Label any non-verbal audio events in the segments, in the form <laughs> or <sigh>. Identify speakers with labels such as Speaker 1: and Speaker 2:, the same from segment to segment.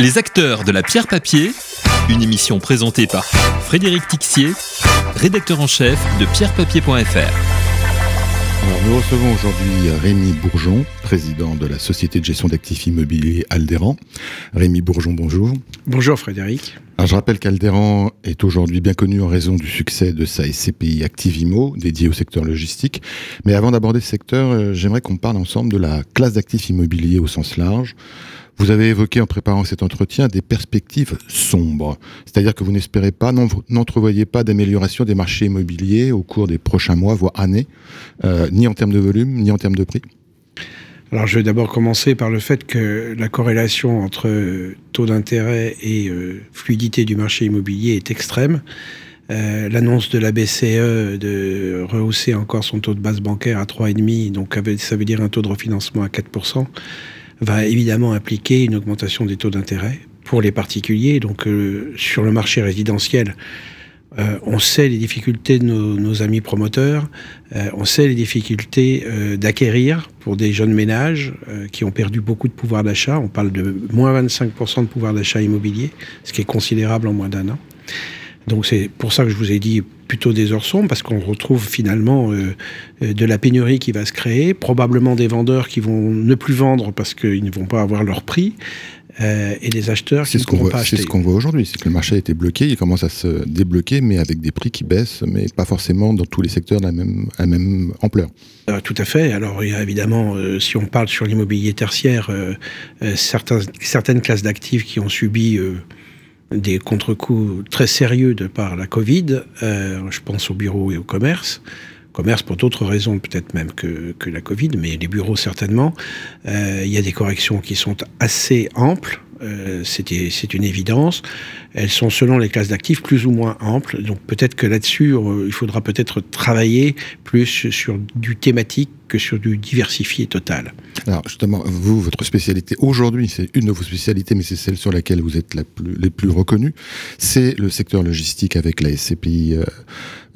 Speaker 1: Les acteurs de la pierre papier, une émission présentée par Frédéric Tixier, rédacteur en chef de pierrepapier.fr.
Speaker 2: Alors, nous recevons aujourd'hui Rémi Bourgeon, président de la société de gestion d'actifs immobiliers Aldéran. Rémi Bourgeon, bonjour.
Speaker 3: Bonjour Frédéric.
Speaker 2: Alors, je rappelle qu'Aldéran est aujourd'hui bien connu en raison du succès de sa SCPI Activimo, dédiée au secteur logistique. Mais avant d'aborder ce secteur, euh, j'aimerais qu'on parle ensemble de la classe d'actifs immobiliers au sens large. Vous avez évoqué en préparant cet entretien des perspectives sombres, c'est-à-dire que vous n'espérez pas, n'entrevoyez pas d'amélioration des marchés immobiliers au cours des prochains mois, voire années, euh, ni en termes de volume, ni en termes de prix?
Speaker 3: Alors je vais d'abord commencer par le fait que la corrélation entre taux d'intérêt et euh, fluidité du marché immobilier est extrême. Euh, l'annonce de la BCE de rehausser encore son taux de base bancaire à 3,5, donc ça veut dire un taux de refinancement à 4%, va évidemment impliquer une augmentation des taux d'intérêt pour les particuliers. Donc euh, sur le marché résidentiel, euh, on sait les difficultés de nos, amis promoteurs, euh, on sait les difficultés d'acquérir pour des jeunes ménages qui ont perdu beaucoup de pouvoir d'achat. On parle de moins 25% de pouvoir d'achat immobilier, ce qui est considérable en moins d'un an. Donc c'est pour ça que je vous ai dit plutôt des heures parce qu'on retrouve finalement euh, euh, de la pénurie qui va se créer, probablement des vendeurs qui vont ne plus vendre parce qu'ils ne vont pas avoir leur prix, euh, et des acheteurs qui ne pourront pas acheter.
Speaker 2: C'est ce qu'on voit aujourd'hui, c'est que le marché a été bloqué, il commence à se débloquer, mais avec des prix qui baissent, mais pas forcément dans tous les secteurs de la même, ampleur.
Speaker 3: tout à fait. Alors il y a évidemment, si on parle sur l'immobilier tertiaire, certains, certaines classes d'actifs qui ont subi des contre-coups très sérieux de par la Covid. Euh, je pense aux bureaux et au commerce. Commerce pour d'autres raisons peut-être même que, la Covid, mais les bureaux certainement. Euh, il y a des corrections qui sont assez amples. Euh, c'est une évidence. Elles sont selon les classes d'actifs plus ou moins amples. Donc peut-être que là-dessus, il faudra peut-être travailler plus sur du thématique que sur du diversifié total.
Speaker 2: Alors justement, vous, votre spécialité aujourd'hui, c'est une de vos spécialités, mais c'est celle sur laquelle vous êtes les plus reconnus, c'est le secteur logistique avec la SCPI euh,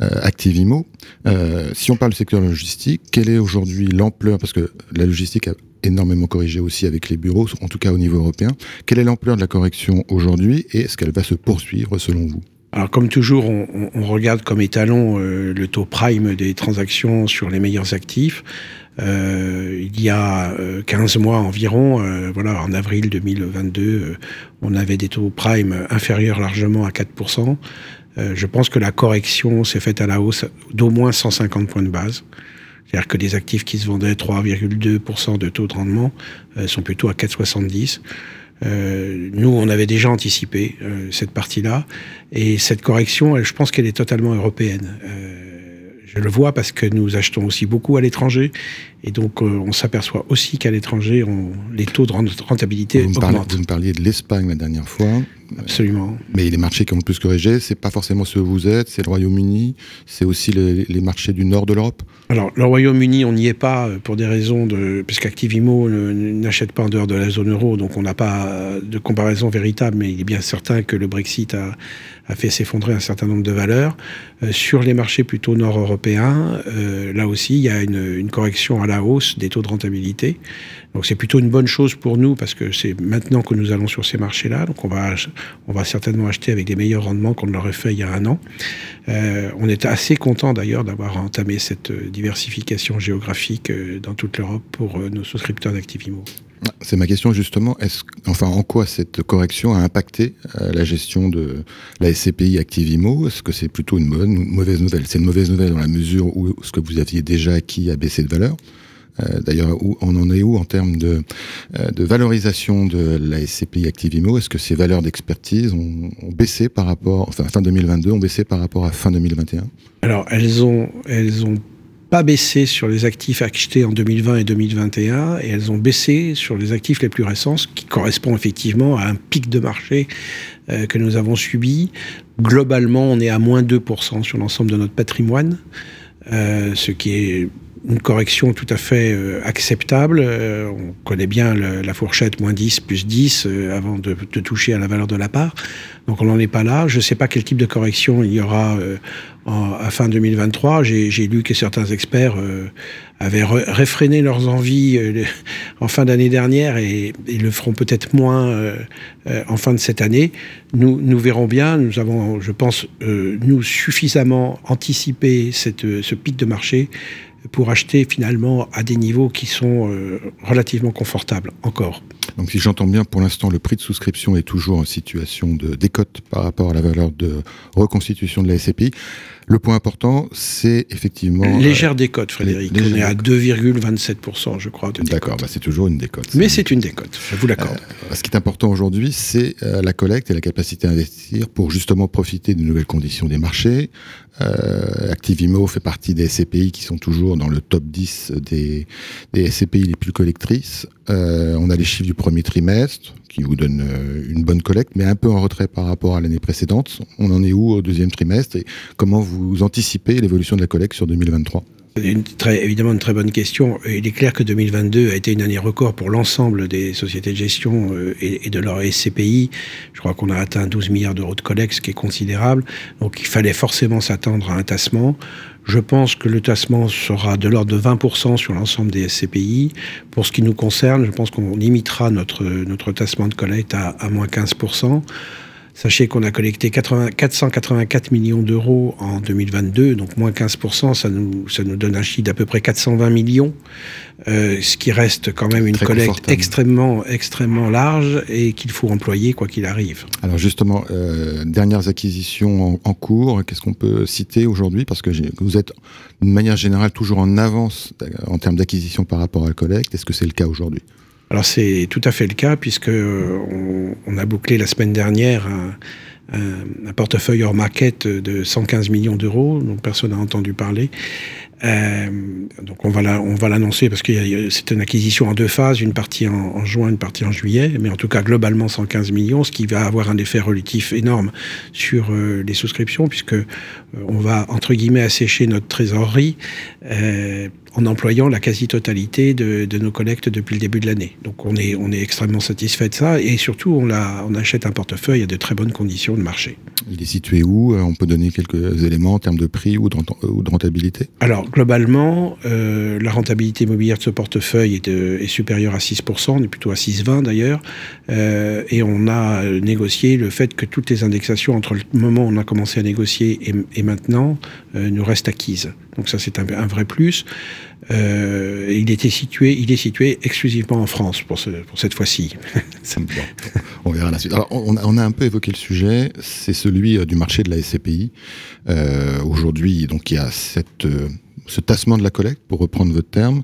Speaker 2: euh, Activimo. Euh, si on parle du secteur logistique, quelle est aujourd'hui l'ampleur, parce que la logistique a énormément corrigé aussi avec les bureaux, en tout cas au niveau européen. Quelle est l'ampleur de la correction aujourd'hui et est-ce qu'elle va se poursuivre selon vous?
Speaker 3: Alors comme toujours, on, regarde comme étalon euh, le taux prime des transactions sur les meilleurs actifs. Euh, il y a 15 euh, mois environ, voilà, en avril 2022, on avait des taux prime inférieurs largement à 4%. je pense que la correction s'est faite à la hausse d'au moins 150 points de base. C'est-à-dire que les actifs qui se vendaient 3,2% de taux de rendement euh, sont plutôt à 4,70%. Euh, nous, on avait déjà anticipé euh, cette partie-là. Et cette correction, je pense qu'elle est totalement européenne. Je le vois parce que nous achetons aussi beaucoup à l'étranger. Et donc, on s'aperçoit aussi qu'à l'étranger, les taux de rentabilité augmentent.
Speaker 2: vous me parliez de l'Espagne la dernière fois.
Speaker 3: Absolument.
Speaker 2: Mais les marchés qui ont le plus corrigé, c'est pas forcément ceux où vous êtes, c'est le Royaume-Uni, c'est aussi les, marchés du nord de l'Europe.
Speaker 3: Alors, le Royaume-Uni, on n'y est pas euh, pour des raisons de. puisqu'Activimo n'achète pas en dehors de la zone euro, donc on n'a pas euh, de comparaison véritable, mais il est bien certain que le Brexit a, fait s'effondrer un certain nombre de valeurs. Euh, sur les marchés plutôt nord-européens, là aussi, il y a une, correction à la hausse des taux de rentabilité. Donc c'est plutôt une bonne chose pour nous parce que c'est maintenant que nous allons sur ces marchés-là. Donc on va, on va certainement acheter avec des meilleurs rendements qu'on ne l'aurait fait il y a un an. Euh, on est assez content d'ailleurs d'avoir entamé cette euh, diversification géographique euh, dans toute l'Europe pour nos souscripteurs d'Activimo.
Speaker 2: C'est ma question justement. Est-ce, enfin, en quoi cette correction a impacté la gestion de la SCPI Activimo Est-ce que c'est plutôt une bonne ou une mauvaise nouvelle? C'est une mauvaise nouvelle dans la mesure où ce que vous aviez déjà acquis a baissé de valeur. Euh, d'ailleurs, on en est où en termes de, euh, valorisation de la SCPI Activimo Est-ce que ces valeurs d'expertise ont, baissé par rapport, enfin fin 2022, ont baissé par rapport à fin 2021
Speaker 3: Alors, elles ont, elles ont pas baissé sur les actifs achetés en 2020 et 2021, et elles ont baissé sur les actifs les plus récents, ce qui correspond effectivement à un pic de marché euh, que nous avons subi. Globalement, on est à moins 2% sur l'ensemble de notre patrimoine, ce qui est une correction tout à fait euh, acceptable. Euh, on connaît bien la fourchette moins 10 plus 10 euh, avant de, toucher à la valeur de la part. Donc on n'en est pas là. Je ne sais pas quel type de correction il y aura à fin 2023. J'ai lu que certains experts avaient réfréné leurs envies en fin d'année dernière et, et, le feront peut-être moins en fin de cette année. Nous, nous verrons bien. Nous avons, je pense, nous suffisamment anticipé cette, ce pic de marché pour acheter finalement à des niveaux qui sont euh, relativement confortables encore.
Speaker 2: Donc si j'entends bien, pour l'instant, le prix de souscription est toujours en situation de décote par rapport à la valeur de reconstitution de la SCPI. Le point important, c'est effectivement...
Speaker 3: Légère décote, Frédéric. On est à 2,27%, je crois, de
Speaker 2: D'accord, bah c'est toujours une décote.
Speaker 3: Mais c'est une décote, je vous l'accorde.
Speaker 2: Euh, ce qui est important aujourd'hui, c'est euh, la collecte et la capacité à investir pour justement profiter des nouvelles conditions des marchés. Euh, Activimo fait partie des SCPI qui sont toujours dans le top 10 des, des SCPI les plus collectrices. Euh, on a les chiffres du premier trimestre qui vous donnent euh, une bonne collecte, mais un peu en retrait par rapport à l'année précédente. On en est où au deuxième trimestre et comment vous anticipez l'évolution de la collecte sur 2023
Speaker 3: une très, évidemment une très bonne question. Il est clair que 2022 a été une année record pour l'ensemble des sociétés de gestion euh, et, de leur SCPI. Je crois qu'on a atteint 12 milliards d'euros de collecte, ce qui est considérable. Donc il fallait forcément s'attendre à un tassement. Je pense que le tassement sera de l'ordre de 20% sur l'ensemble des SCPI. Pour ce qui nous concerne, je pense qu'on limitera notre, notre tassement de collecte à, à moins 15%. Sachez qu'on a collecté 484 millions d'euros en 2022, donc moins 15%, ça nous, ça nous donne un chiffre d'à peu près 420 millions, euh, ce qui reste quand même une collecte extrêmement, extrêmement large et qu'il faut employer quoi qu'il arrive.
Speaker 2: Alors justement, euh, dernières acquisitions en, cours, qu'est-ce qu'on peut citer aujourd'hui? Parce que vous êtes, d'une manière générale, toujours en avance en termes d'acquisition par rapport à la collecte. Est-ce que c'est le cas aujourd'hui?
Speaker 3: Alors c'est tout à fait le cas puisque euh, on, a bouclé la semaine dernière un, portefeuille hors market de 115 millions d'euros dont personne n'a entendu parler. Euh, donc on va l'annoncer parce que c'est une acquisition en deux phases, une partie en, juin, une partie en juillet, mais en tout cas globalement 115 millions, ce qui va avoir un effet relatif énorme sur euh, les souscriptions puisque on va entre guillemets assécher notre trésorerie en employant la quasi-totalité de, de, nos collectes depuis le début de l'année. Donc on est, on est extrêmement satisfait de ça et surtout on, la, on achète un portefeuille à de très bonnes conditions de marché.
Speaker 2: Il est situé où? On peut donner quelques éléments en termes de prix ou de, ou de rentabilité?
Speaker 3: Alors globalement, euh, la rentabilité immobilière de ce portefeuille est, de, est supérieure à 6%, on est plutôt à 6,20 d'ailleurs, euh, et on a négocié le fait que toutes les indexations entre le moment où on a commencé à négocier et, et maintenant euh, nous restent acquises. Donc ça c'est un, vrai plus. Euh, il était situé, il est situé exclusivement en France pour, ce, pour cette fois-ci. <laughs>
Speaker 2: on verra la suite. Alors, on, a un peu évoqué le sujet, c'est celui euh, du marché de la SCPI. Euh, Aujourd'hui, donc il y a cette ce tassement de la collecte, pour reprendre votre terme,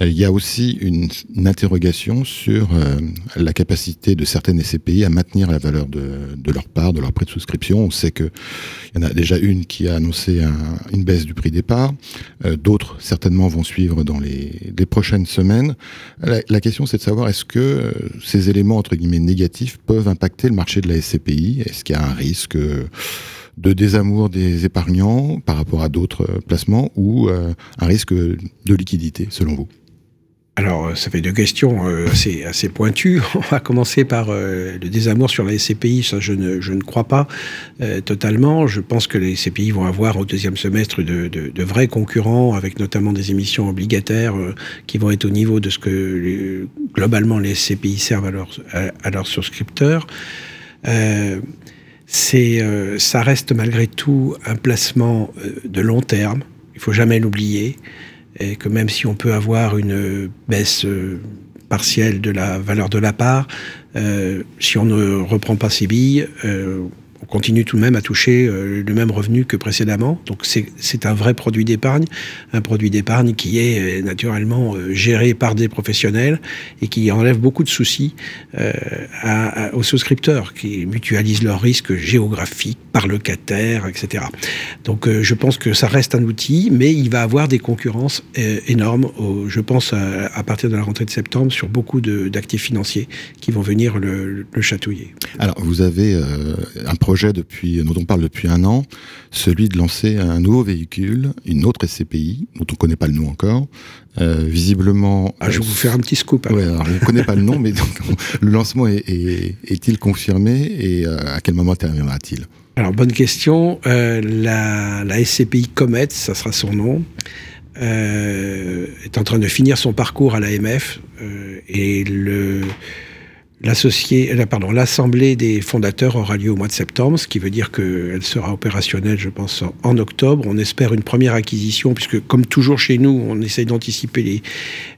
Speaker 2: euh, il y a aussi une, interrogation sur euh, la capacité de certaines SCPI à maintenir la valeur de, leur part, de leur prix de souscription. On sait qu'il y en a déjà une qui a annoncé un, une baisse du prix départ. Euh, D'autres, certainement, vont suivre dans les, prochaines semaines. La, la question, c'est de savoir est-ce que euh, ces éléments, entre guillemets, négatifs peuvent impacter le marché de la SCPI Est-ce qu'il y a un risque de désamour des épargnants par rapport à d'autres euh, placements ou euh, un risque de liquidité, selon vous?
Speaker 3: Alors, euh, ça fait deux questions assez, pointues. <laughs> On va commencer par le désamour sur la SCPI. Ça, je ne, je ne crois pas totalement. Je pense que les SCPI vont avoir au deuxième semestre de, de, vrais concurrents, avec notamment des émissions obligataires qui vont être au niveau de ce que globalement les SCPI servent à leurs, à, à leurs souscripteurs c'est, euh, ça reste malgré tout un placement euh, de long terme. Il faut jamais l'oublier. Et que même si on peut avoir une baisse euh, partielle de la valeur de la part, euh, si on ne reprend pas ses billes, euh, on continue tout de même à toucher euh, le même revenu que précédemment. Donc c'est un vrai produit d'épargne, un produit d'épargne qui est euh, naturellement euh, géré par des professionnels et qui enlève beaucoup de soucis aux souscripteurs, qui mutualisent leurs risques géographiques par locataire, etc. Donc je pense que ça reste un outil, mais il va avoir des concurrences énormes, je pense à, partir de la rentrée de septembre, sur beaucoup d'actifs financiers qui vont venir le, le, chatouiller.
Speaker 2: Alors vous avez un projet depuis, dont on parle depuis un an, celui de lancer un nouveau véhicule, une autre SCPI, dont on ne connaît pas le nom encore. Euh, visiblement.
Speaker 3: Ah, je vais vous faire un petit scoop.
Speaker 2: Ouais, alors, je ne connais pas le nom, mais donc, <laughs> le lancement est, il confirmé et euh, à quel moment interviendra-t-il
Speaker 3: Alors, bonne question. Euh, la, la, SCPI Comet, ça sera son nom. est en train de finir son parcours à l'AMF et le, l'assemblée des fondateurs aura lieu au mois de septembre, ce qui veut dire qu'elle sera opérationnelle, je pense, en octobre. On espère une première acquisition, puisque comme toujours chez nous, on essaye d'anticiper les,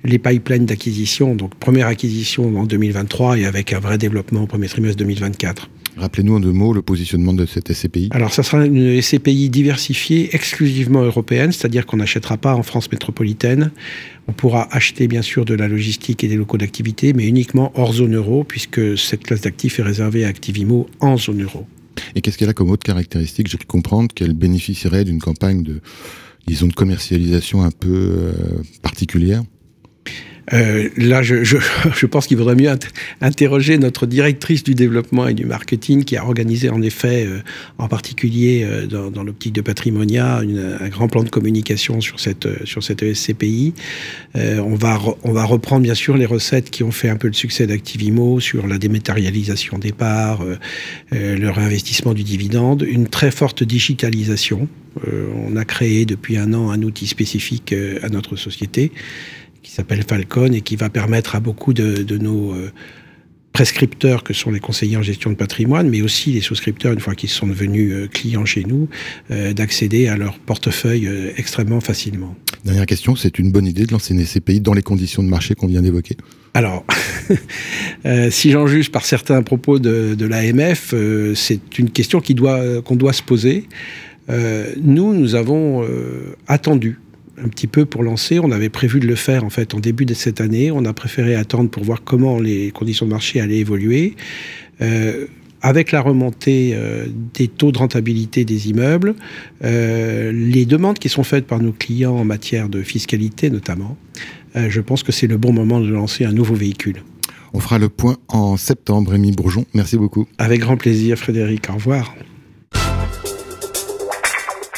Speaker 3: les pipelines d'acquisition. Donc première acquisition en 2023 et avec un vrai développement au premier trimestre 2024.
Speaker 2: Rappelez-nous en deux mots le positionnement de cette SCPI.
Speaker 3: Alors, ça sera une SCPI diversifiée, exclusivement européenne, c'est-à-dire qu'on n'achètera pas en France métropolitaine. On pourra acheter, bien sûr, de la logistique et des locaux d'activité, mais uniquement hors zone euro, puisque cette classe d'actifs est réservée à Activimo en zone euro.
Speaker 2: Et qu'est-ce qu'elle a comme autre caractéristique? J'ai pu comprendre qu'elle bénéficierait d'une campagne de, disons, de commercialisation un peu euh, particulière.
Speaker 3: Euh, là, je, je, <laughs> je pense qu'il vaudrait mieux interroger notre directrice du développement et du marketing qui a organisé en effet, euh, en particulier euh, dans, dans l'optique de Patrimonia, une, un grand plan de communication sur cette, euh, sur cette ESCPI. on, va on va reprendre bien sûr les recettes qui ont fait un peu le succès d'Activimo sur la dématérialisation des parts, le réinvestissement du dividende, une très forte digitalisation. on a créé depuis un an un outil spécifique à notre société qui s'appelle Falcon et qui va permettre à beaucoup de, nos euh, prescripteurs que sont les conseillers en gestion de patrimoine, mais aussi les souscripteurs, une fois qu'ils sont devenus euh, clients chez nous, euh, d'accéder à leur portefeuille extrêmement facilement.
Speaker 2: Dernière question, c'est une bonne idée de lancer une SCPI dans les conditions de marché qu'on vient d'évoquer?
Speaker 3: Alors, <laughs> si j'en juge par certains propos de, de l'AMF, c'est une question qu'on doit, qu'on doit se poser. nous, nous avons attendu un petit peu pour lancer. On avait prévu de le faire en fait en début de cette année. On a préféré attendre pour voir comment les conditions de marché allaient évoluer. Euh, avec la remontée euh, des taux de rentabilité des immeubles, euh, les demandes qui sont faites par nos clients en matière de fiscalité notamment, je pense que c'est le bon moment de lancer un nouveau véhicule.
Speaker 2: On fera le point en septembre, Rémi Bourgeon. Merci beaucoup.
Speaker 3: Avec grand plaisir, Frédéric. Au revoir.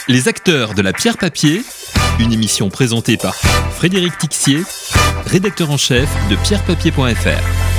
Speaker 1: Les acteurs de la pierre papier une émission présentée par Frédéric Tixier, rédacteur en chef de pierrepapier.fr.